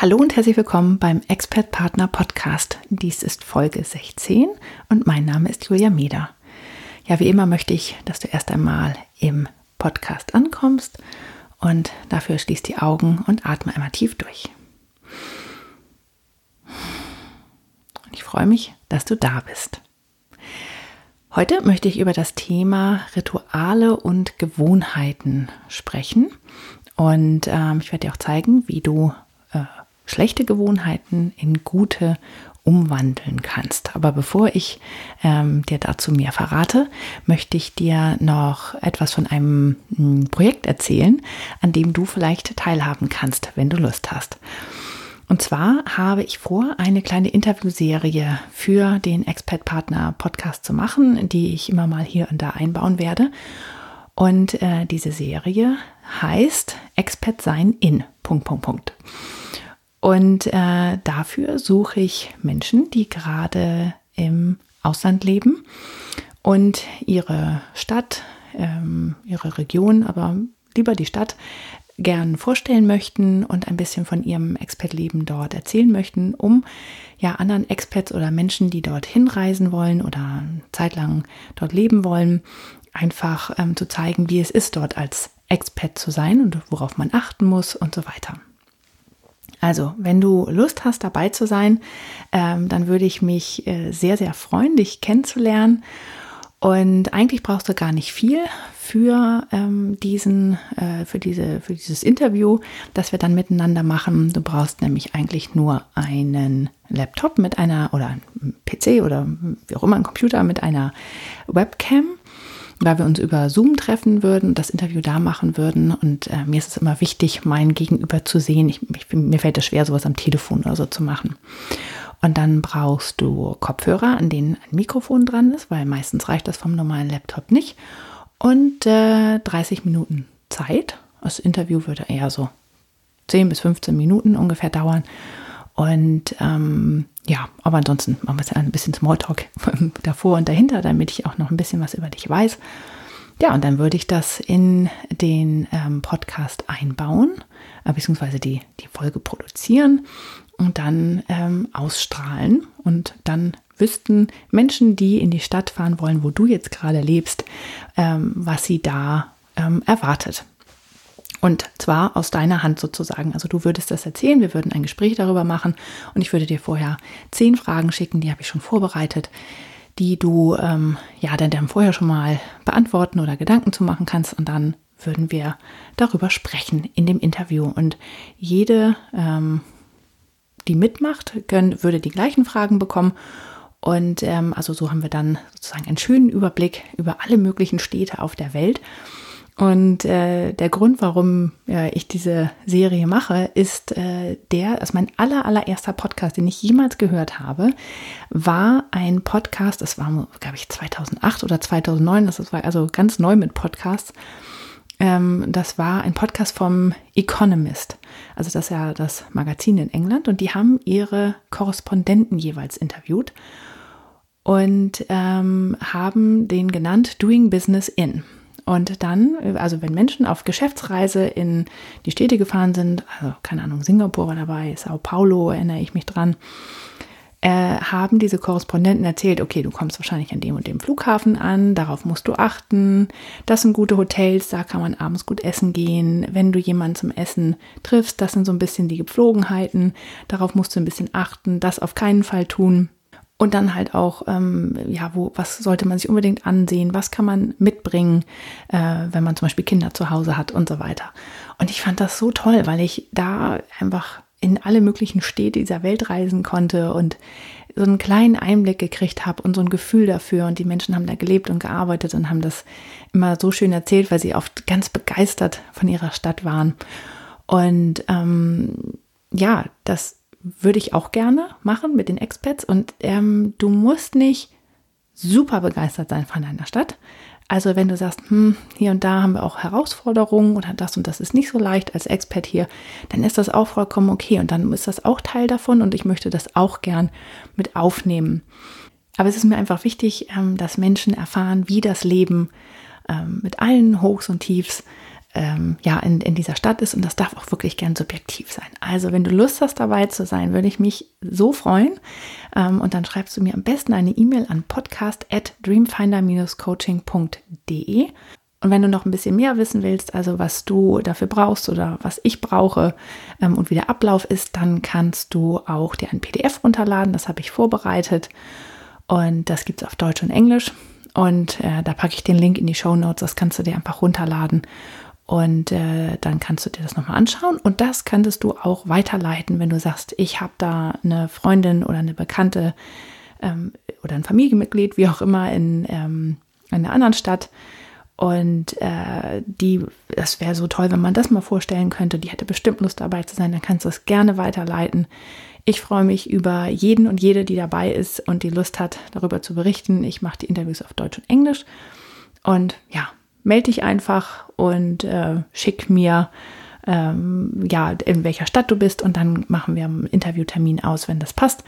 Hallo und herzlich willkommen beim Expert Partner Podcast. Dies ist Folge 16 und mein Name ist Julia Meder. Ja, wie immer möchte ich, dass du erst einmal im Podcast ankommst und dafür schließ die Augen und atme einmal tief durch. Ich freue mich, dass du da bist. Heute möchte ich über das Thema Rituale und Gewohnheiten sprechen und ähm, ich werde dir auch zeigen, wie du schlechte Gewohnheiten in gute umwandeln kannst. Aber bevor ich ähm, dir dazu mehr verrate, möchte ich dir noch etwas von einem hm, Projekt erzählen, an dem du vielleicht teilhaben kannst, wenn du Lust hast. Und zwar habe ich vor, eine kleine Interviewserie für den Expert Partner Podcast zu machen, die ich immer mal hier und da einbauen werde. Und äh, diese Serie heißt Expert sein in. Punkt, Punkt, Punkt. Und äh, dafür suche ich Menschen, die gerade im Ausland leben und ihre Stadt, ähm, ihre Region, aber lieber die Stadt gern vorstellen möchten und ein bisschen von ihrem Expat-Leben dort erzählen möchten, um ja anderen Expats oder Menschen, die dort hinreisen wollen oder zeitlang dort leben wollen, einfach ähm, zu zeigen, wie es ist, dort als Expat zu sein und worauf man achten muss und so weiter. Also, wenn du Lust hast, dabei zu sein, ähm, dann würde ich mich äh, sehr, sehr freuen, dich kennenzulernen. Und eigentlich brauchst du gar nicht viel für ähm, diesen, äh, für diese, für dieses Interview, das wir dann miteinander machen. Du brauchst nämlich eigentlich nur einen Laptop mit einer oder PC oder wie auch immer ein Computer mit einer Webcam weil wir uns über Zoom treffen würden das Interview da machen würden. Und äh, mir ist es immer wichtig, mein Gegenüber zu sehen. Ich, ich, mir fällt es schwer, sowas am Telefon oder so zu machen. Und dann brauchst du Kopfhörer, an denen ein Mikrofon dran ist, weil meistens reicht das vom normalen Laptop nicht. Und äh, 30 Minuten Zeit. Das Interview würde eher so 10 bis 15 Minuten ungefähr dauern. Und ähm, ja, aber ansonsten machen wir jetzt ein bisschen Smalltalk davor und dahinter, damit ich auch noch ein bisschen was über dich weiß. Ja, und dann würde ich das in den ähm, Podcast einbauen, äh, beziehungsweise die, die Folge produzieren und dann ähm, ausstrahlen. Und dann wüssten Menschen, die in die Stadt fahren wollen, wo du jetzt gerade lebst, ähm, was sie da ähm, erwartet. Und zwar aus deiner Hand sozusagen. Also du würdest das erzählen, wir würden ein Gespräch darüber machen und ich würde dir vorher zehn Fragen schicken, die habe ich schon vorbereitet, die du ähm, ja dann, dann vorher schon mal beantworten oder Gedanken zu machen kannst und dann würden wir darüber sprechen in dem Interview. Und jede, ähm, die mitmacht, können, würde die gleichen Fragen bekommen. Und ähm, also so haben wir dann sozusagen einen schönen Überblick über alle möglichen Städte auf der Welt. Und äh, der Grund, warum äh, ich diese Serie mache, ist äh, der, also mein aller, allererster Podcast, den ich jemals gehört habe, war ein Podcast, das war, glaube ich, 2008 oder 2009, das war also ganz neu mit Podcasts. Ähm, das war ein Podcast vom Economist, also das ist ja das Magazin in England, und die haben ihre Korrespondenten jeweils interviewt und ähm, haben den genannt Doing Business in. Und dann, also wenn Menschen auf Geschäftsreise in die Städte gefahren sind, also keine Ahnung, Singapur war dabei, Sao Paulo erinnere ich mich dran, äh, haben diese Korrespondenten erzählt, okay, du kommst wahrscheinlich an dem und dem Flughafen an, darauf musst du achten, das sind gute Hotels, da kann man abends gut essen gehen, wenn du jemanden zum Essen triffst, das sind so ein bisschen die Gepflogenheiten, darauf musst du ein bisschen achten, das auf keinen Fall tun. Und dann halt auch, ähm, ja, wo, was sollte man sich unbedingt ansehen, was kann man mitbringen, äh, wenn man zum Beispiel Kinder zu Hause hat und so weiter. Und ich fand das so toll, weil ich da einfach in alle möglichen Städte dieser Welt reisen konnte und so einen kleinen Einblick gekriegt habe und so ein Gefühl dafür. Und die Menschen haben da gelebt und gearbeitet und haben das immer so schön erzählt, weil sie oft ganz begeistert von ihrer Stadt waren. Und ähm, ja, das würde ich auch gerne machen mit den Expats. Und ähm, du musst nicht super begeistert sein von deiner Stadt. Also wenn du sagst, hm, hier und da haben wir auch Herausforderungen oder das und das ist nicht so leicht als Expert hier, dann ist das auch vollkommen okay und dann ist das auch Teil davon und ich möchte das auch gern mit aufnehmen. Aber es ist mir einfach wichtig, ähm, dass Menschen erfahren, wie das Leben ähm, mit allen Hochs und Tiefs ähm, ja, in, in dieser Stadt ist und das darf auch wirklich gern subjektiv sein. Also wenn du Lust hast, dabei zu sein, würde ich mich so freuen. Ähm, und dann schreibst du mir am besten eine E-Mail an podcast at dreamfinder-coaching.de. Und wenn du noch ein bisschen mehr wissen willst, also was du dafür brauchst oder was ich brauche ähm, und wie der Ablauf ist, dann kannst du auch dir ein PDF runterladen. Das habe ich vorbereitet. Und das gibt es auf Deutsch und Englisch. Und äh, da packe ich den Link in die Show Notes. Das kannst du dir einfach runterladen. Und äh, dann kannst du dir das nochmal anschauen. Und das könntest du auch weiterleiten, wenn du sagst, ich habe da eine Freundin oder eine Bekannte ähm, oder ein Familienmitglied, wie auch immer, in, ähm, in einer anderen Stadt. Und äh, die, das wäre so toll, wenn man das mal vorstellen könnte. Die hätte bestimmt Lust dabei zu sein. Dann kannst du es gerne weiterleiten. Ich freue mich über jeden und jede, die dabei ist und die Lust hat, darüber zu berichten. Ich mache die Interviews auf Deutsch und Englisch. Und ja, melde dich einfach und äh, schick mir, ähm, ja, in welcher Stadt du bist und dann machen wir einen Interviewtermin aus, wenn das passt.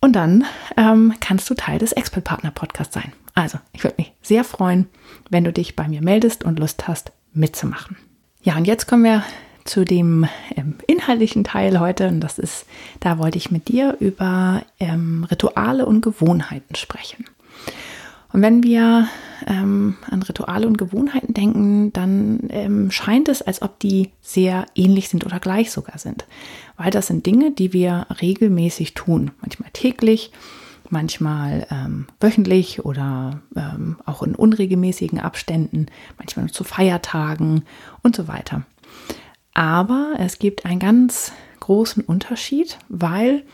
Und dann ähm, kannst du Teil des Expert Partner Podcasts sein. Also, ich würde mich sehr freuen, wenn du dich bei mir meldest und Lust hast, mitzumachen. Ja, und jetzt kommen wir zu dem ähm, inhaltlichen Teil heute. Und das ist, da wollte ich mit dir über ähm, Rituale und Gewohnheiten sprechen. Und wenn wir ähm, an Rituale und Gewohnheiten denken, dann ähm, scheint es, als ob die sehr ähnlich sind oder gleich sogar sind. Weil das sind Dinge, die wir regelmäßig tun. Manchmal täglich, manchmal ähm, wöchentlich oder ähm, auch in unregelmäßigen Abständen, manchmal zu Feiertagen und so weiter. Aber es gibt einen ganz großen Unterschied, weil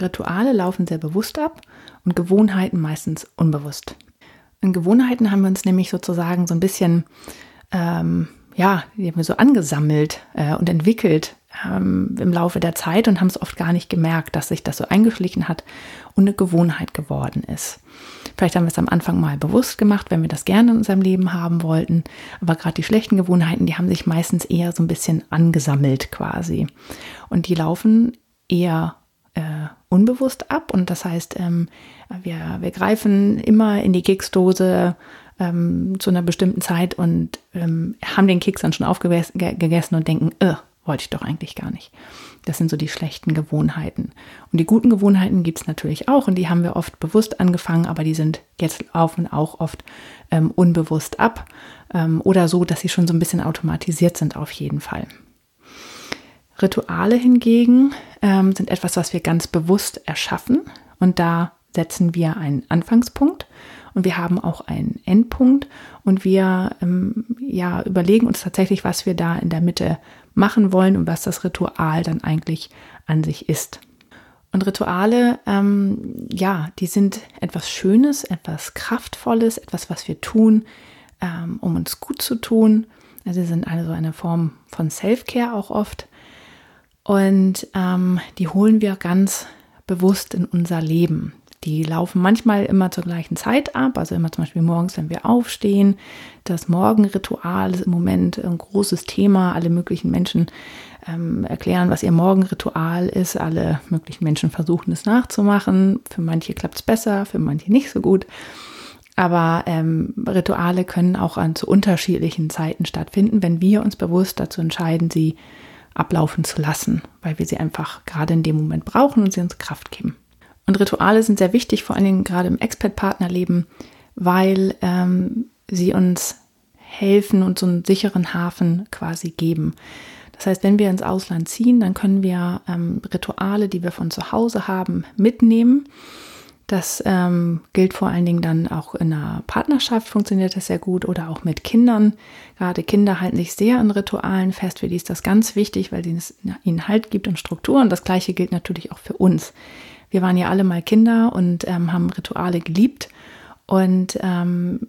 Rituale laufen sehr bewusst ab und Gewohnheiten meistens unbewusst. In Gewohnheiten haben wir uns nämlich sozusagen so ein bisschen, ähm, ja, die haben wir so angesammelt äh, und entwickelt ähm, im Laufe der Zeit und haben es oft gar nicht gemerkt, dass sich das so eingeschlichen hat und eine Gewohnheit geworden ist. Vielleicht haben wir es am Anfang mal bewusst gemacht, wenn wir das gerne in unserem Leben haben wollten. Aber gerade die schlechten Gewohnheiten, die haben sich meistens eher so ein bisschen angesammelt quasi. Und die laufen eher äh, unbewusst ab. Und das heißt, ähm, wir, wir greifen immer in die Keksdose ähm, zu einer bestimmten Zeit und ähm, haben den Keks dann schon aufgegessen und denken, äh, wollte ich doch eigentlich gar nicht. Das sind so die schlechten Gewohnheiten. Und die guten Gewohnheiten gibt es natürlich auch und die haben wir oft bewusst angefangen, aber die sind jetzt laufen auch oft ähm, unbewusst ab ähm, oder so, dass sie schon so ein bisschen automatisiert sind auf jeden Fall. Rituale hingegen ähm, sind etwas, was wir ganz bewusst erschaffen und da setzen wir einen Anfangspunkt und wir haben auch einen Endpunkt und wir ähm, ja, überlegen uns tatsächlich, was wir da in der Mitte machen wollen und was das Ritual dann eigentlich an sich ist. Und Rituale, ähm, ja, die sind etwas Schönes, etwas Kraftvolles, etwas, was wir tun, ähm, um uns gut zu tun. Also sie sind also eine Form von Self-Care auch oft. Und ähm, die holen wir ganz bewusst in unser Leben. Die laufen manchmal immer zur gleichen Zeit ab, also immer zum Beispiel morgens, wenn wir aufstehen. Das Morgenritual ist im Moment ein großes Thema. Alle möglichen Menschen ähm, erklären, was ihr Morgenritual ist. Alle möglichen Menschen versuchen es nachzumachen. Für manche klappt es besser, für manche nicht so gut. Aber ähm, Rituale können auch an zu unterschiedlichen Zeiten stattfinden, wenn wir uns bewusst dazu entscheiden, sie ablaufen zu lassen, weil wir sie einfach gerade in dem Moment brauchen und sie uns Kraft geben. Und Rituale sind sehr wichtig, vor allen Dingen gerade im Expat-Partnerleben, weil ähm, sie uns helfen und so einen sicheren Hafen quasi geben. Das heißt, wenn wir ins Ausland ziehen, dann können wir ähm, Rituale, die wir von zu Hause haben, mitnehmen das ähm, gilt vor allen Dingen dann auch in einer Partnerschaft, funktioniert das sehr gut oder auch mit Kindern. Gerade Kinder halten sich sehr an Ritualen fest. Für die ist das ganz wichtig, weil es ihnen Halt gibt und Struktur. Und das Gleiche gilt natürlich auch für uns. Wir waren ja alle mal Kinder und ähm, haben Rituale geliebt. Und ähm,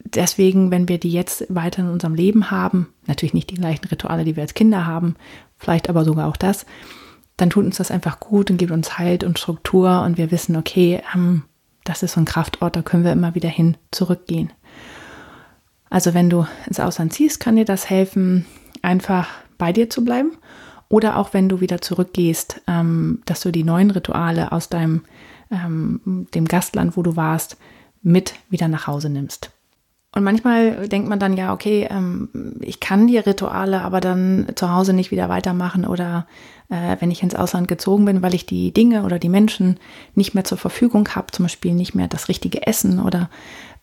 deswegen, wenn wir die jetzt weiter in unserem Leben haben, natürlich nicht die gleichen Rituale, die wir als Kinder haben, vielleicht aber sogar auch das, dann tut uns das einfach gut und gibt uns Halt und Struktur und wir wissen, okay, ähm, das ist so ein Kraftort, da können wir immer wieder hin zurückgehen. Also wenn du ins Ausland ziehst, kann dir das helfen, einfach bei dir zu bleiben. Oder auch wenn du wieder zurückgehst, ähm, dass du die neuen Rituale aus deinem ähm, dem Gastland, wo du warst, mit wieder nach Hause nimmst. Und manchmal denkt man dann ja, okay, ähm, ich kann die Rituale aber dann zu Hause nicht wieder weitermachen oder äh, wenn ich ins Ausland gezogen bin, weil ich die Dinge oder die Menschen nicht mehr zur Verfügung habe, zum Beispiel nicht mehr das richtige Essen oder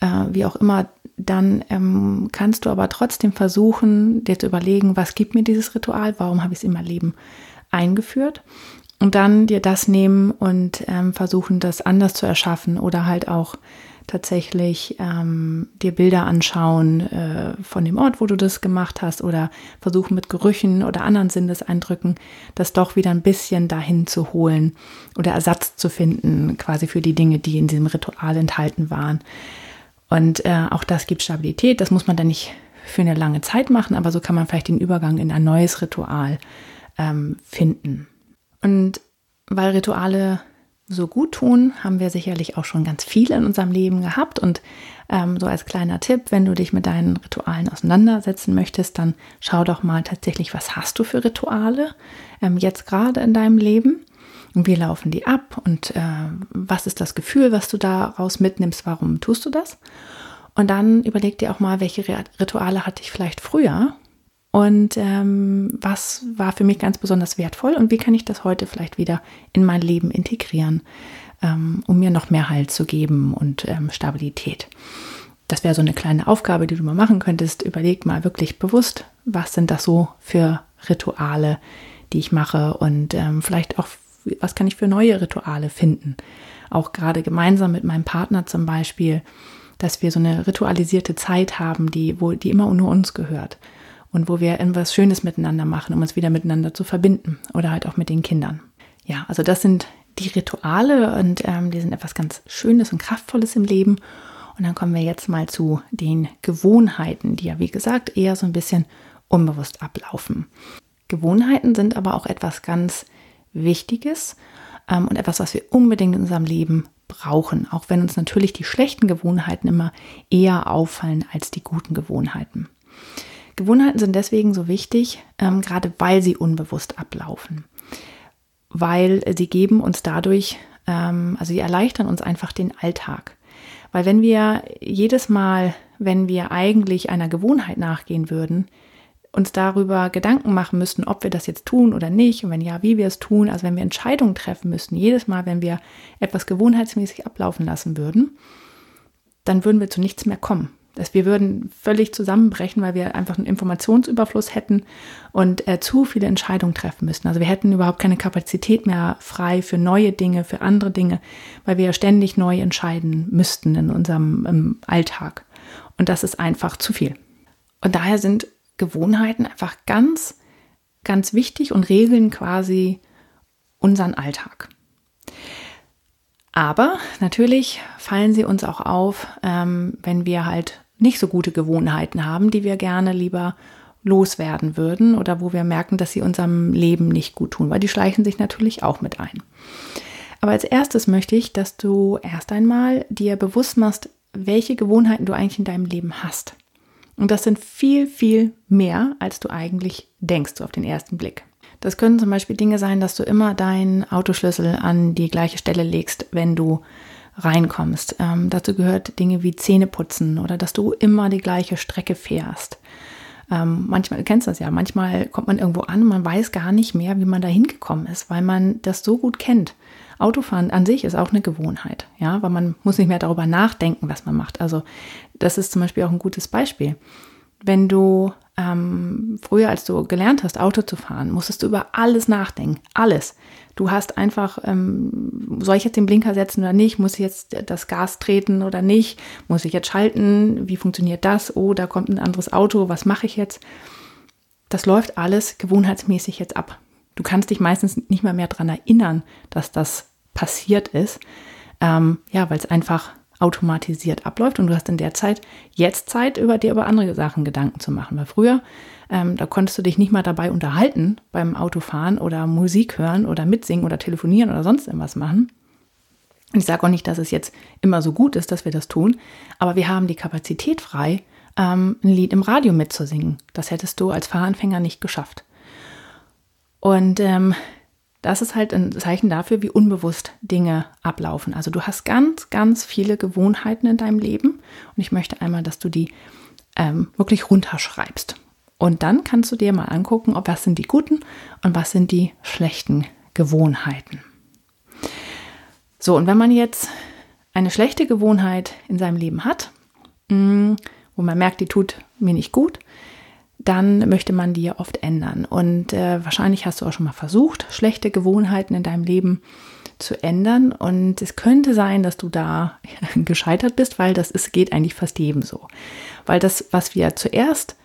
äh, wie auch immer, dann ähm, kannst du aber trotzdem versuchen, dir zu überlegen, was gibt mir dieses Ritual, warum habe ich es in mein Leben eingeführt? Und dann dir das nehmen und ähm, versuchen, das anders zu erschaffen oder halt auch tatsächlich ähm, dir Bilder anschauen äh, von dem Ort, wo du das gemacht hast oder versuchen mit Gerüchen oder anderen Sinneseindrücken das doch wieder ein bisschen dahin zu holen oder Ersatz zu finden, quasi für die Dinge, die in diesem Ritual enthalten waren. Und äh, auch das gibt Stabilität. Das muss man dann nicht für eine lange Zeit machen, aber so kann man vielleicht den Übergang in ein neues Ritual ähm, finden. Und weil Rituale so gut tun, haben wir sicherlich auch schon ganz viele in unserem Leben gehabt. Und ähm, so als kleiner Tipp, wenn du dich mit deinen Ritualen auseinandersetzen möchtest, dann schau doch mal tatsächlich, was hast du für Rituale ähm, jetzt gerade in deinem Leben und wie laufen die ab und äh, was ist das Gefühl, was du daraus mitnimmst, warum tust du das? Und dann überleg dir auch mal, welche Rituale hatte ich vielleicht früher und ähm, was war für mich ganz besonders wertvoll und wie kann ich das heute vielleicht wieder in mein Leben integrieren, ähm, um mir noch mehr Halt zu geben und ähm, Stabilität. Das wäre so eine kleine Aufgabe, die du mal machen könntest. Überleg mal wirklich bewusst, was sind das so für Rituale, die ich mache und ähm, vielleicht auch, was kann ich für neue Rituale finden. Auch gerade gemeinsam mit meinem Partner zum Beispiel, dass wir so eine ritualisierte Zeit haben, die, wo, die immer nur uns gehört und wo wir etwas Schönes miteinander machen, um uns wieder miteinander zu verbinden oder halt auch mit den Kindern. Ja, also das sind die Rituale und ähm, die sind etwas ganz Schönes und Kraftvolles im Leben. Und dann kommen wir jetzt mal zu den Gewohnheiten, die ja wie gesagt eher so ein bisschen unbewusst ablaufen. Gewohnheiten sind aber auch etwas ganz Wichtiges ähm, und etwas, was wir unbedingt in unserem Leben brauchen, auch wenn uns natürlich die schlechten Gewohnheiten immer eher auffallen als die guten Gewohnheiten. Gewohnheiten sind deswegen so wichtig, ähm, gerade weil sie unbewusst ablaufen. Weil sie geben uns dadurch, ähm, also sie erleichtern uns einfach den Alltag. Weil wenn wir jedes Mal, wenn wir eigentlich einer Gewohnheit nachgehen würden, uns darüber Gedanken machen müssten, ob wir das jetzt tun oder nicht und wenn ja, wie wir es tun, also wenn wir Entscheidungen treffen müssten, jedes Mal, wenn wir etwas gewohnheitsmäßig ablaufen lassen würden, dann würden wir zu nichts mehr kommen dass wir würden völlig zusammenbrechen, weil wir einfach einen Informationsüberfluss hätten und äh, zu viele Entscheidungen treffen müssten. Also wir hätten überhaupt keine Kapazität mehr frei für neue Dinge, für andere Dinge, weil wir ja ständig neu entscheiden müssten in unserem Alltag. Und das ist einfach zu viel. Und daher sind Gewohnheiten einfach ganz, ganz wichtig und regeln quasi unseren Alltag. Aber natürlich fallen sie uns auch auf, ähm, wenn wir halt nicht so gute Gewohnheiten haben, die wir gerne lieber loswerden würden oder wo wir merken, dass sie unserem Leben nicht gut tun, weil die schleichen sich natürlich auch mit ein. Aber als erstes möchte ich, dass du erst einmal dir bewusst machst, welche Gewohnheiten du eigentlich in deinem Leben hast. Und das sind viel, viel mehr, als du eigentlich denkst, so auf den ersten Blick. Das können zum Beispiel Dinge sein, dass du immer deinen Autoschlüssel an die gleiche Stelle legst, wenn du reinkommst. Ähm, dazu gehört Dinge wie Zähneputzen oder dass du immer die gleiche Strecke fährst. Ähm, manchmal, du kennst das ja, manchmal kommt man irgendwo an und man weiß gar nicht mehr, wie man da hingekommen ist, weil man das so gut kennt. Autofahren an sich ist auch eine Gewohnheit, ja, weil man muss nicht mehr darüber nachdenken, was man macht. Also das ist zum Beispiel auch ein gutes Beispiel. Wenn du ähm, früher, als du gelernt hast, Auto zu fahren, musstest du über alles nachdenken. Alles. Du hast einfach, ähm, soll ich jetzt den Blinker setzen oder nicht? Muss ich jetzt das Gas treten oder nicht? Muss ich jetzt schalten? Wie funktioniert das? Oh, da kommt ein anderes Auto. Was mache ich jetzt? Das läuft alles gewohnheitsmäßig jetzt ab. Du kannst dich meistens nicht mal mehr daran erinnern, dass das passiert ist. Ähm, ja, weil es einfach automatisiert abläuft und du hast in der Zeit jetzt Zeit, über dir über andere Sachen Gedanken zu machen. Weil früher, ähm, da konntest du dich nicht mal dabei unterhalten beim Autofahren oder Musik hören oder mitsingen oder telefonieren oder sonst irgendwas machen. Und ich sage auch nicht, dass es jetzt immer so gut ist, dass wir das tun, aber wir haben die Kapazität frei, ähm, ein Lied im Radio mitzusingen. Das hättest du als Fahranfänger nicht geschafft. Und ähm, das ist halt ein Zeichen dafür, wie unbewusst Dinge ablaufen. Also du hast ganz, ganz viele Gewohnheiten in deinem Leben und ich möchte einmal, dass du die ähm, wirklich runterschreibst. Und dann kannst du dir mal angucken, ob was sind die guten und was sind die schlechten Gewohnheiten. So, und wenn man jetzt eine schlechte Gewohnheit in seinem Leben hat, mm, wo man merkt, die tut mir nicht gut, dann möchte man die oft ändern. Und äh, wahrscheinlich hast du auch schon mal versucht, schlechte Gewohnheiten in deinem Leben zu ändern. Und es könnte sein, dass du da gescheitert bist, weil das ist, geht eigentlich fast jedem so. Weil das, was wir zuerst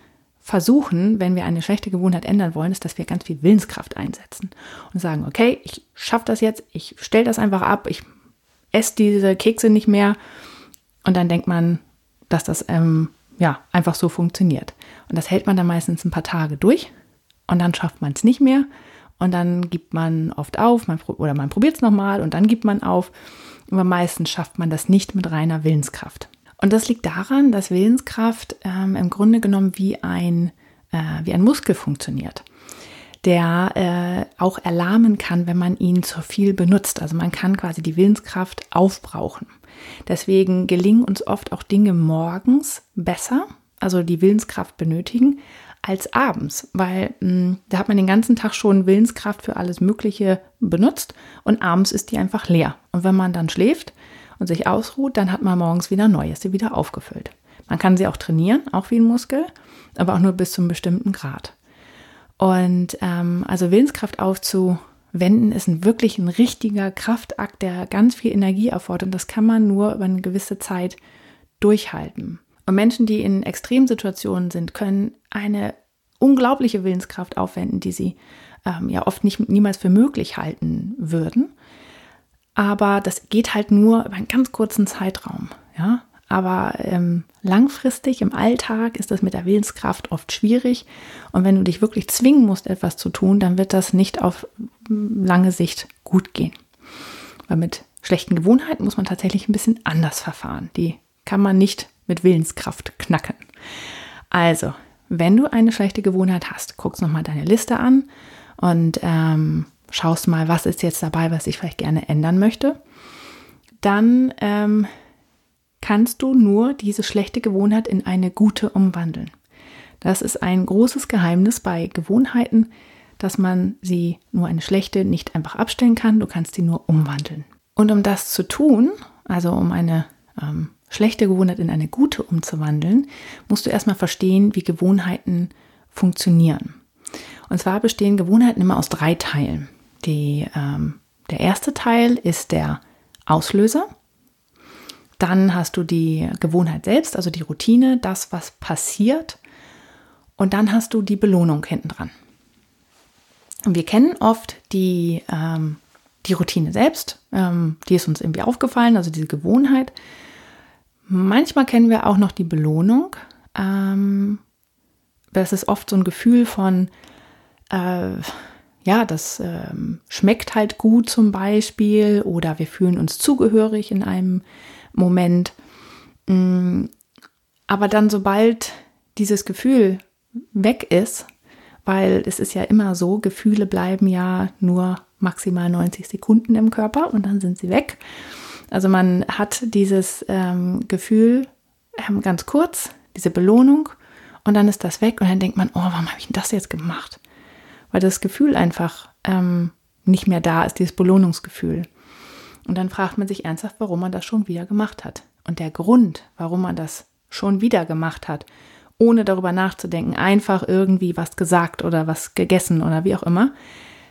versuchen, wenn wir eine schlechte Gewohnheit ändern wollen, ist, dass wir ganz viel Willenskraft einsetzen und sagen, okay, ich schaffe das jetzt, ich stelle das einfach ab, ich esse diese Kekse nicht mehr. Und dann denkt man, dass das ähm, ja einfach so funktioniert. Und das hält man dann meistens ein paar Tage durch und dann schafft man es nicht mehr. Und dann gibt man oft auf man, oder man probiert es nochmal und dann gibt man auf. Aber meistens schafft man das nicht mit reiner Willenskraft. Und das liegt daran, dass Willenskraft ähm, im Grunde genommen wie ein, äh, wie ein Muskel funktioniert, der äh, auch erlahmen kann, wenn man ihn zu viel benutzt. Also man kann quasi die Willenskraft aufbrauchen. Deswegen gelingen uns oft auch Dinge morgens besser, also die Willenskraft benötigen, als abends, weil mh, hm, da hat man den ganzen Tag schon Willenskraft für alles Mögliche benutzt und abends ist die einfach leer. Und wenn man dann schläft und sich ausruht, dann hat man morgens wieder neu, ist sie wieder aufgefüllt. Man kann sie auch trainieren, auch wie ein Muskel, aber auch nur bis zu einem bestimmten Grad. Und ähm, also Willenskraft aufzuwenden ist ein wirklich ein richtiger Kraftakt, der ganz viel Energie erfordert. Und das kann man nur über eine gewisse Zeit durchhalten. Und Menschen, die in Extremsituationen sind, können eine unglaubliche Willenskraft aufwenden, die sie ähm, ja oft nicht, niemals für möglich halten würden. Aber das geht halt nur über einen ganz kurzen Zeitraum. Ja? Aber ähm, langfristig im Alltag ist das mit der Willenskraft oft schwierig. Und wenn du dich wirklich zwingen musst, etwas zu tun, dann wird das nicht auf lange Sicht gut gehen. Weil mit schlechten Gewohnheiten muss man tatsächlich ein bisschen anders verfahren. Die kann man nicht mit Willenskraft knacken. Also, wenn du eine schlechte Gewohnheit hast, guckst nochmal deine Liste an und ähm, schaust mal, was ist jetzt dabei, was ich vielleicht gerne ändern möchte. Dann ähm, kannst du nur diese schlechte Gewohnheit in eine gute umwandeln. Das ist ein großes Geheimnis bei Gewohnheiten, dass man sie nur eine schlechte nicht einfach abstellen kann, du kannst sie nur umwandeln. Und um das zu tun, also um eine ähm, schlechte Gewohnheit in eine gute umzuwandeln, musst du erstmal verstehen, wie Gewohnheiten funktionieren. Und zwar bestehen Gewohnheiten immer aus drei Teilen. Die, ähm, der erste Teil ist der Auslöser. Dann hast du die Gewohnheit selbst, also die Routine, das, was passiert. Und dann hast du die Belohnung hinten dran. Und wir kennen oft die, ähm, die Routine selbst, ähm, die ist uns irgendwie aufgefallen, also diese Gewohnheit. Manchmal kennen wir auch noch die Belohnung. Ähm, das ist oft so ein Gefühl von, äh, ja, das ähm, schmeckt halt gut zum Beispiel oder wir fühlen uns zugehörig in einem Moment. Mm, aber dann, sobald dieses Gefühl weg ist, weil es ist ja immer so, Gefühle bleiben ja nur maximal 90 Sekunden im Körper und dann sind sie weg. Also man hat dieses ähm, Gefühl ähm, ganz kurz, diese Belohnung und dann ist das weg und dann denkt man, oh, warum habe ich das jetzt gemacht? Weil das Gefühl einfach ähm, nicht mehr da ist, dieses Belohnungsgefühl. Und dann fragt man sich ernsthaft, warum man das schon wieder gemacht hat. Und der Grund, warum man das schon wieder gemacht hat, ohne darüber nachzudenken, einfach irgendwie was gesagt oder was gegessen oder wie auch immer,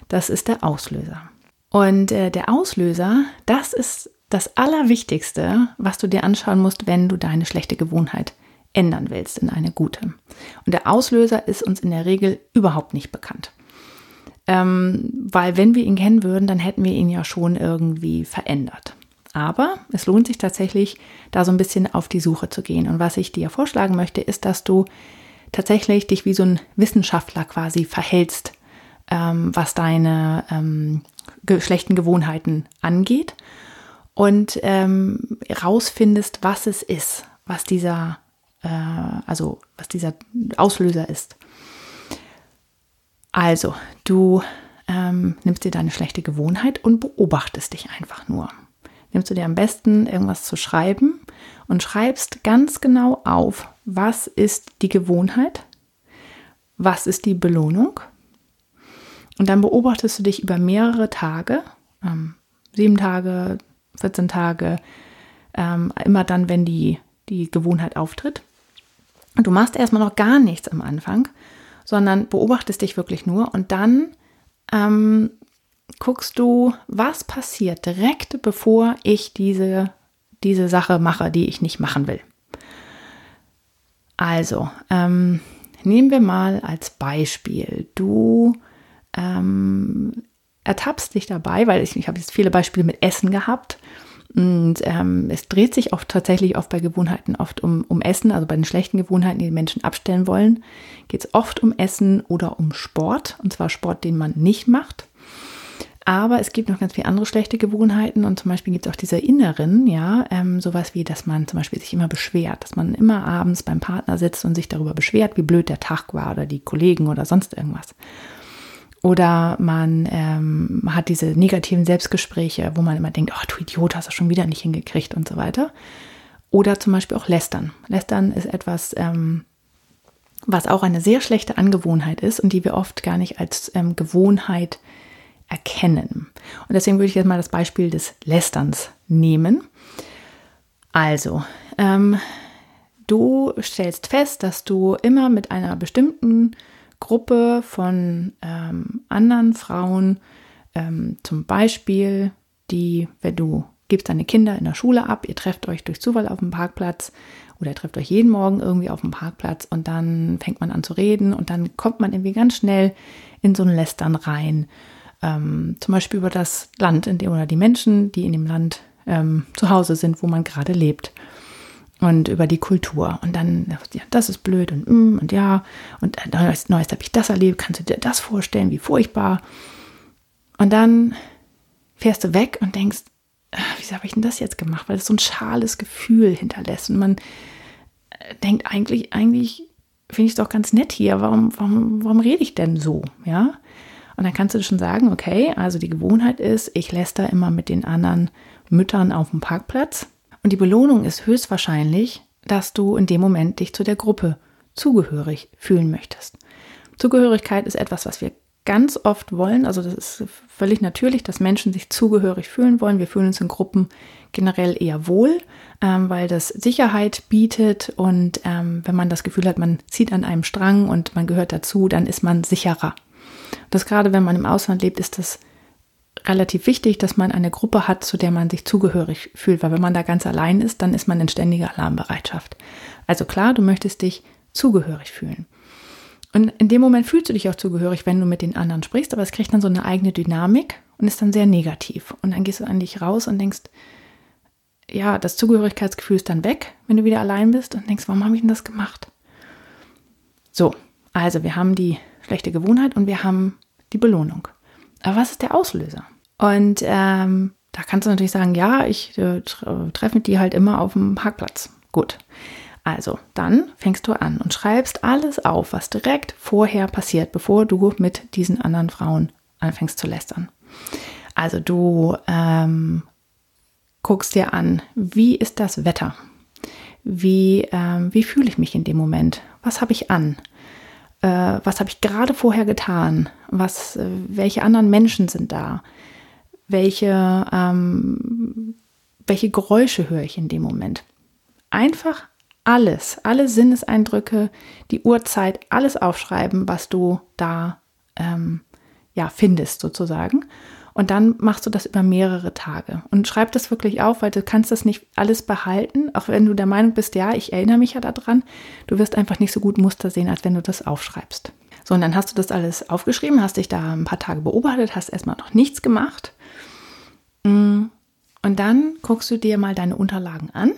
das ist der Auslöser. Und äh, der Auslöser, das ist das Allerwichtigste, was du dir anschauen musst, wenn du deine schlechte Gewohnheit ändern willst in eine gute. Und der Auslöser ist uns in der Regel überhaupt nicht bekannt. Ähm, weil wenn wir ihn kennen würden, dann hätten wir ihn ja schon irgendwie verändert. Aber es lohnt sich tatsächlich, da so ein bisschen auf die Suche zu gehen. Und was ich dir vorschlagen möchte, ist, dass du tatsächlich dich wie so ein Wissenschaftler quasi verhältst, ähm, was deine ähm, schlechten Gewohnheiten angeht und ähm, rausfindest, was es ist, was dieser, äh, also was dieser Auslöser ist. Also, du ähm, nimmst dir deine schlechte Gewohnheit und beobachtest dich einfach nur. Nimmst du dir am besten irgendwas zu schreiben und schreibst ganz genau auf, was ist die Gewohnheit, was ist die Belohnung. Und dann beobachtest du dich über mehrere Tage, ähm, sieben Tage, 14 Tage, ähm, immer dann, wenn die, die Gewohnheit auftritt. Und du machst erstmal noch gar nichts am Anfang, sondern beobachtest dich wirklich nur und dann ähm, guckst du, was passiert direkt bevor ich diese, diese Sache mache, die ich nicht machen will. Also, ähm, nehmen wir mal als Beispiel, du ähm, ertappst dich dabei, weil ich, ich habe jetzt viele Beispiele mit Essen gehabt. Und ähm, es dreht sich auch tatsächlich oft bei Gewohnheiten oft um, um Essen, also bei den schlechten Gewohnheiten, die die Menschen abstellen wollen, geht es oft um Essen oder um Sport, und zwar Sport, den man nicht macht. Aber es gibt noch ganz viele andere schlechte Gewohnheiten und zum Beispiel gibt es auch diese inneren, ja, ähm, sowas wie, dass man zum Beispiel sich immer beschwert, dass man immer abends beim Partner sitzt und sich darüber beschwert, wie blöd der Tag war oder die Kollegen oder sonst irgendwas. Oder man ähm, hat diese negativen Selbstgespräche, wo man immer denkt, oh du Idiot, hast du schon wieder nicht hingekriegt und so weiter. Oder zum Beispiel auch Lästern. Lästern ist etwas, ähm, was auch eine sehr schlechte Angewohnheit ist und die wir oft gar nicht als ähm, Gewohnheit erkennen. Und deswegen würde ich jetzt mal das Beispiel des Lästerns nehmen. Also, ähm, du stellst fest, dass du immer mit einer bestimmten Gruppe von ähm, anderen Frauen, ähm, zum Beispiel die, wenn du gibst deine Kinder in der Schule ab, ihr trefft euch durch Zufall auf dem Parkplatz oder ihr trefft euch jeden Morgen irgendwie auf dem Parkplatz und dann fängt man an zu reden und dann kommt man irgendwie ganz schnell in so ein Lästern rein. Ähm, zum Beispiel über das Land in dem, oder die Menschen, die in dem Land ähm, zu Hause sind, wo man gerade lebt und über die Kultur. Und dann, ja, das ist blöd und mm, und ja, und äh, neues, neues habe ich das erlebt, kannst du dir das vorstellen, wie furchtbar. Und dann fährst du weg und denkst, ach, wieso habe ich denn das jetzt gemacht? Weil es so ein schales Gefühl hinterlässt. Und man äh, denkt eigentlich, eigentlich finde ich es doch ganz nett hier. Warum, warum, warum rede ich denn so? Ja. Und dann kannst du schon sagen, okay, also die Gewohnheit ist, ich lässt da immer mit den anderen Müttern auf dem Parkplatz und die Belohnung ist höchstwahrscheinlich, dass du in dem Moment dich zu der Gruppe zugehörig fühlen möchtest. Zugehörigkeit ist etwas, was wir ganz oft wollen. Also das ist völlig natürlich, dass Menschen sich zugehörig fühlen wollen. Wir fühlen uns in Gruppen generell eher wohl, ähm, weil das Sicherheit bietet. Und ähm, wenn man das Gefühl hat, man zieht an einem Strang und man gehört dazu, dann ist man sicherer. Das gerade, wenn man im Ausland lebt, ist das relativ wichtig, dass man eine Gruppe hat, zu der man sich zugehörig fühlt, weil wenn man da ganz allein ist, dann ist man in ständiger Alarmbereitschaft. Also klar, du möchtest dich zugehörig fühlen. Und in dem Moment fühlst du dich auch zugehörig, wenn du mit den anderen sprichst, aber es kriegt dann so eine eigene Dynamik und ist dann sehr negativ. Und dann gehst du an dich raus und denkst, ja, das Zugehörigkeitsgefühl ist dann weg, wenn du wieder allein bist und denkst, warum habe ich denn das gemacht? So, also wir haben die schlechte Gewohnheit und wir haben die Belohnung. Aber was ist der Auslöser? Und ähm, da kannst du natürlich sagen, ja, ich äh, treffe mit dir halt immer auf dem Parkplatz. Gut. Also, dann fängst du an und schreibst alles auf, was direkt vorher passiert, bevor du mit diesen anderen Frauen anfängst zu lästern. Also, du ähm, guckst dir an, wie ist das Wetter? Wie, ähm, wie fühle ich mich in dem Moment? Was habe ich an? äh, was habe ich gerade vorher getan, was, äh, welche anderen Menschen sind da, welche, ähm, welche Geräusche höre ich in dem Moment. Einfach alles, alle Sinneseindrücke, die Uhrzeit, alles aufschreiben, was du da ähm, ja, findest sozusagen. Und dann machst du das über mehrere Tage und schreib das wirklich auf, weil du kannst das nicht alles behalten, auch wenn du der Meinung bist, ja, ich erinnere mich ja daran. Du wirst einfach nicht so gut Muster sehen, als wenn du das aufschreibst. So, und dann hast du das alles aufgeschrieben, hast dich da ein paar Tage beobachtet, hast erstmal noch nichts gemacht. Mm. Und dann guckst du dir mal deine Unterlagen an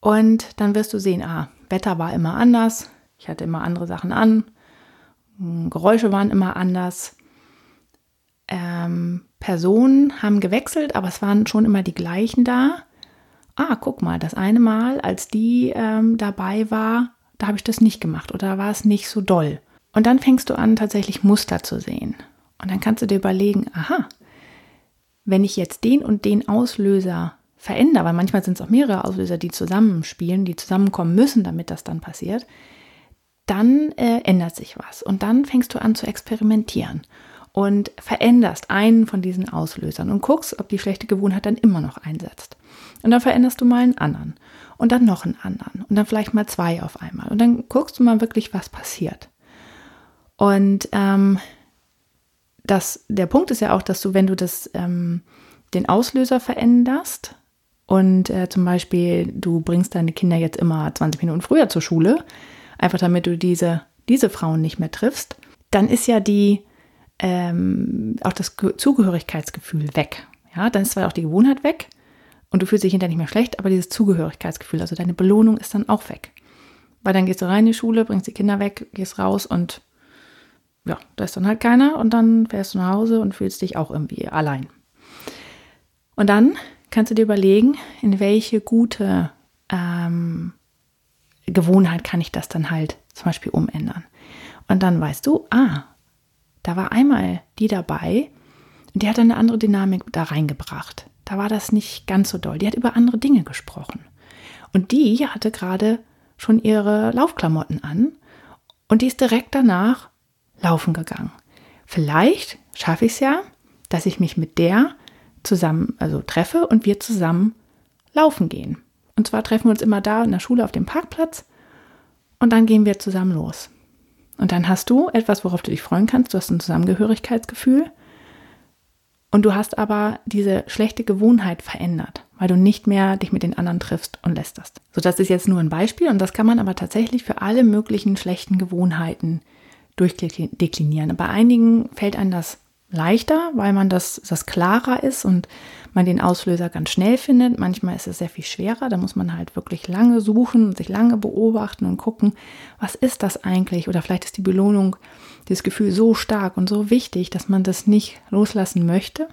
und dann wirst du sehen, ah, Wetter war immer anders, ich hatte immer andere Sachen an, Geräusche waren immer anders, ähm, Personen haben gewechselt, aber es waren schon immer die gleichen da. Ah, guck mal, das eine Mal, als die ähm, dabei war, da habe ich das nicht gemacht oder war es nicht so doll. Und dann fängst du an, tatsächlich Muster zu sehen. Und dann kannst du dir überlegen, aha, wenn ich jetzt den und den Auslöser verändere, weil manchmal sind es auch mehrere Auslöser, die zusammenspielen, die zusammenkommen müssen, damit das dann passiert, dann äh, ändert sich was. Und dann fängst du an zu experimentieren und veränderst einen von diesen Auslösern und guckst, ob die schlechte Gewohnheit dann immer noch einsetzt. Und dann veränderst du mal einen anderen und dann noch einen anderen und dann vielleicht mal zwei auf einmal. Und dann guckst du mal wirklich, was passiert. Und ähm, das, der Punkt ist ja auch, dass du, wenn du das, ähm, den Auslöser veränderst und äh, zum Beispiel du bringst deine Kinder jetzt immer 20 Minuten früher zur Schule, einfach damit du diese, diese Frauen nicht mehr triffst, dann ist ja die, ähm, auch das Zugehörigkeitsgefühl weg. Ja, dann ist zwar auch die Gewohnheit weg und du fühlst dich hinterher nicht mehr schlecht, aber dieses Zugehörigkeitsgefühl, also deine Belohnung ist dann auch weg. Weil dann gehst du rein in die Schule, bringst die Kinder weg, gehst raus und ja, da ist dann halt keiner und dann fährst du nach Hause und fühlst dich auch irgendwie allein. Und dann kannst du dir überlegen, in welche gute ähm, Gewohnheit kann ich das dann halt zum Beispiel umändern. Und dann weißt du, ah, da war einmal die dabei und die hat eine andere Dynamik da reingebracht. Da war das nicht ganz so doll. Die hat über andere Dinge gesprochen. Und die hatte gerade schon ihre Laufklamotten an und die ist direkt danach laufen gegangen. Vielleicht schaffe ich es ja, dass ich mich mit der zusammen, also treffe und wir zusammen laufen gehen. Und zwar treffen wir uns immer da in der Schule auf dem Parkplatz und dann gehen wir zusammen los. Und dann hast du etwas, worauf du dich freuen kannst. Du hast ein Zusammengehörigkeitsgefühl. Und du hast aber diese schlechte Gewohnheit verändert, weil du nicht mehr dich mit den anderen triffst und lästerst. So, das ist jetzt nur ein Beispiel und das kann man aber tatsächlich für alle möglichen schlechten Gewohnheiten durchdeklinieren. Bei einigen fällt einem das leichter, weil man das, das klarer ist und man den Auslöser ganz schnell findet. Manchmal ist es sehr viel schwerer. Da muss man halt wirklich lange suchen und sich lange beobachten und gucken, was ist das eigentlich? Oder vielleicht ist die Belohnung, dieses Gefühl so stark und so wichtig, dass man das nicht loslassen möchte.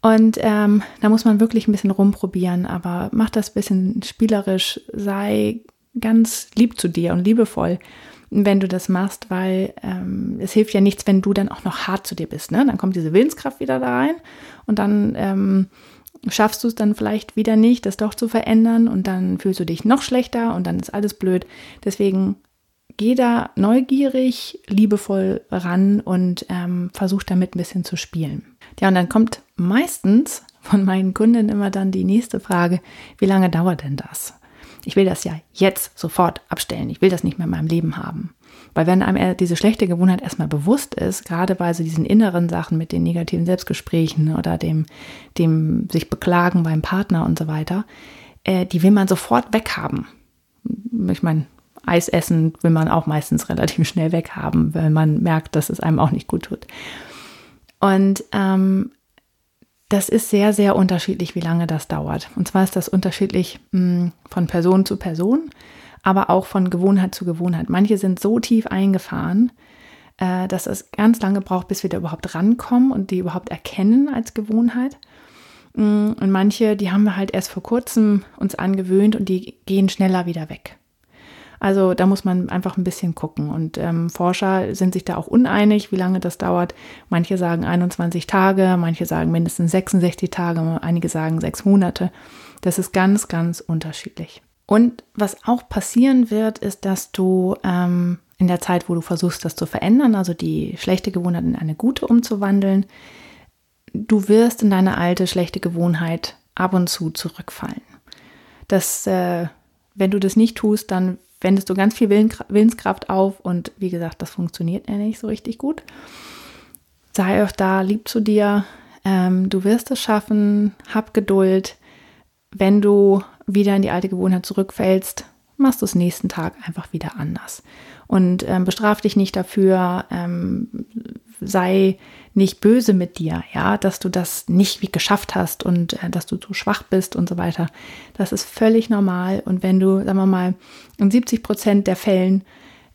Und ähm, da muss man wirklich ein bisschen rumprobieren, aber mach das ein bisschen spielerisch, sei ganz lieb zu dir und liebevoll wenn du das machst, weil ähm, es hilft ja nichts, wenn du dann auch noch hart zu dir bist. Ne? Dann kommt diese Willenskraft wieder da rein und dann ähm, schaffst du es dann vielleicht wieder nicht, das doch zu verändern und dann fühlst du dich noch schlechter und dann ist alles blöd. Deswegen geh da neugierig, liebevoll ran und ähm, versuch damit ein bisschen zu spielen. Ja, und dann kommt meistens von meinen Kunden immer dann die nächste Frage, wie lange dauert denn das? Ich will das ja jetzt sofort abstellen. Ich will das nicht mehr in meinem Leben haben. Weil wenn einem diese schlechte Gewohnheit erstmal bewusst ist, gerade bei so diesen inneren Sachen mit den negativen Selbstgesprächen oder dem, dem sich beklagen beim Partner und so weiter, äh, die will man sofort weghaben. Ich meine, Eis essen will man auch meistens relativ schnell weghaben, weil man merkt, dass es einem auch nicht gut tut. Und ähm, das ist sehr, sehr unterschiedlich, wie lange das dauert. Und zwar ist das unterschiedlich mh, hm, von Person zu Person, aber auch von Gewohnheit zu Gewohnheit. Manche sind so tief eingefahren, äh, dass es ganz lange braucht, bis wir da überhaupt rankommen und die überhaupt erkennen als Gewohnheit. Hm, und manche, die haben wir halt erst vor kurzem uns angewöhnt und die gehen schneller wieder weg. Also da muss man einfach ein bisschen gucken. Und ähm, Forscher sind sich da auch uneinig, wie lange das dauert. Manche sagen 21 Tage, manche sagen mindestens 66 Tage, einige sagen sechs Monate. Das ist ganz, ganz unterschiedlich. Und was auch passieren wird, ist, dass du ähm, in der Zeit, wo du versuchst, das zu verändern, also die schlechte Gewohnheit in eine gute umzuwandeln, du wirst in deine alte schlechte Gewohnheit ab und zu zurückfallen. Das, äh, wenn du das nicht tust, dann wendest du ganz viel Willenskraft auf und wie gesagt, das funktioniert ja nicht so richtig gut. Sei auch da lieb zu dir. Ähm, du wirst es schaffen. Hab Geduld. Wenn du wieder in die alte Gewohnheit zurückfällst, machst du es nächsten Tag einfach wieder anders. Und ähm, bestraf dich nicht dafür, ähm, sei nicht böse mit dir, ja, dass du das nicht geschafft hast und äh, dass du zu schwach bist und so weiter. Das ist völlig normal. Und wenn du, sagen wir mal, in 70 Prozent der Fällen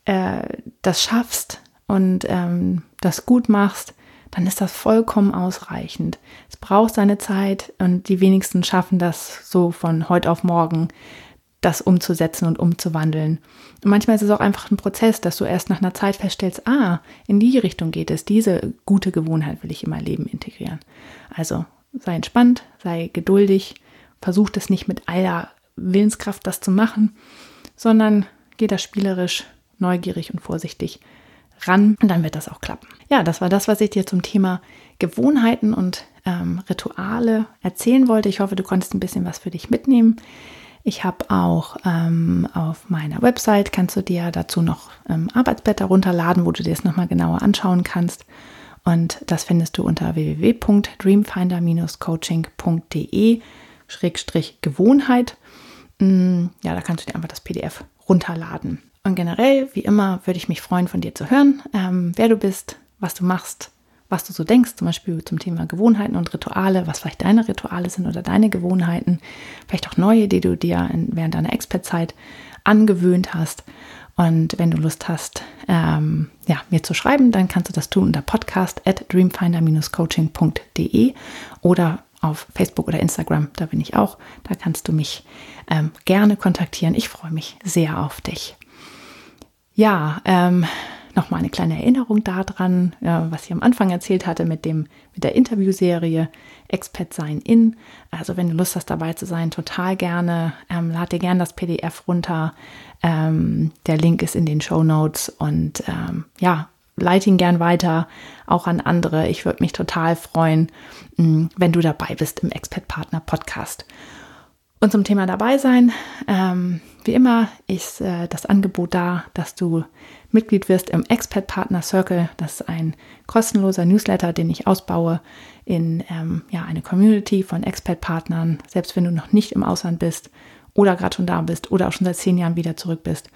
äh, das schaffst und ähm, das gut machst, dann ist das vollkommen ausreichend. Es braucht seine Zeit und die wenigsten schaffen das so von heute auf morgen, das umzusetzen und umzuwandeln. Und manchmal ist es auch einfach ein Prozess, dass du erst nach einer Zeit feststellst, ah, in die Richtung geht es, diese gute Gewohnheit will ich in mein Leben integrieren. Also sei entspannt, sei geduldig, versuch das nicht mit aller Willenskraft das zu machen, sondern geh da spielerisch, neugierig und vorsichtig ran und dann wird das auch klappen. Ja, das war das, was ich dir zum Thema Gewohnheiten und ähm, Rituale erzählen wollte. Ich hoffe, du konntest ein bisschen was für dich mitnehmen. Ich habe auch ähm, auf meiner Website, kannst du dir dazu noch ähm, Arbeitsblätter runterladen, wo du dir das nochmal genauer anschauen kannst. Und das findest du unter www.dreamfinder-coaching.de Schrägstrich Gewohnheit. Mm, ja, da kannst du dir einfach das PDF runterladen. Und generell, wie immer, würde ich mich freuen, von dir zu hören, ähm, wer du bist, was du machst, was du so denkst, zum Beispiel zum Thema Gewohnheiten und Rituale, was vielleicht deine Rituale sind oder deine Gewohnheiten, vielleicht auch neue, die du dir während deiner Expertzeit angewöhnt hast. Und wenn du Lust hast, ähm, ja, mir zu schreiben, dann kannst du das tun unter podcast at dreamfinder-coaching.de oder auf Facebook oder Instagram, da bin ich auch. Da kannst du mich ähm, gerne kontaktieren. Ich freue mich sehr auf dich. Ja, ähm, nochmal eine kleine Erinnerung daran, was ich am Anfang erzählt hatte mit, dem, mit der Interviewserie Expert Sein In. Also wenn du Lust hast dabei zu sein, total gerne. Ähm, lad dir gerne das PDF runter. Ähm, der Link ist in den Show Notes und ähm, ja, leite ihn gern weiter, auch an andere. Ich würde mich total freuen, mm, wenn du dabei bist im Expert Partner Podcast. Und zum Thema dabei sein, ähm, wie immer ist äh, das Angebot da, dass du Mitglied wirst im Expert Partner Circle. Das ist ein kostenloser Newsletter, den ich ausbaue in ähm, ja, eine Community von Expert-Partnern, selbst wenn du noch nicht im Ausland bist oder gerade schon da bist oder auch schon seit zehn Jahren wieder zurück bist.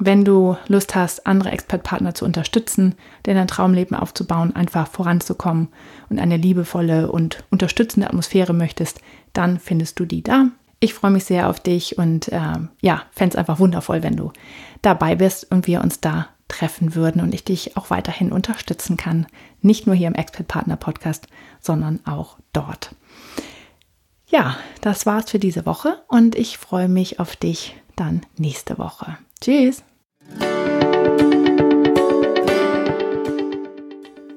Wenn du Lust hast, andere Expert-Partner zu unterstützen, dein Traumleben aufzubauen, einfach voranzukommen und eine liebevolle und unterstützende Atmosphäre möchtest, dann findest du die da. Ich freue mich sehr auf dich und äh, ja, fände es einfach wundervoll, wenn du dabei bist und wir uns da treffen würden und ich dich auch weiterhin unterstützen kann. Nicht nur hier im Expert Partner Podcast, sondern auch dort. Ja, das war's für diese Woche und ich freue mich auf dich dann nächste Woche. Tschüss!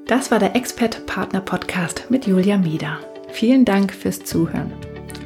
Das war der Expert Partner Podcast mit Julia Mieder. Vielen Dank fürs Zuhören.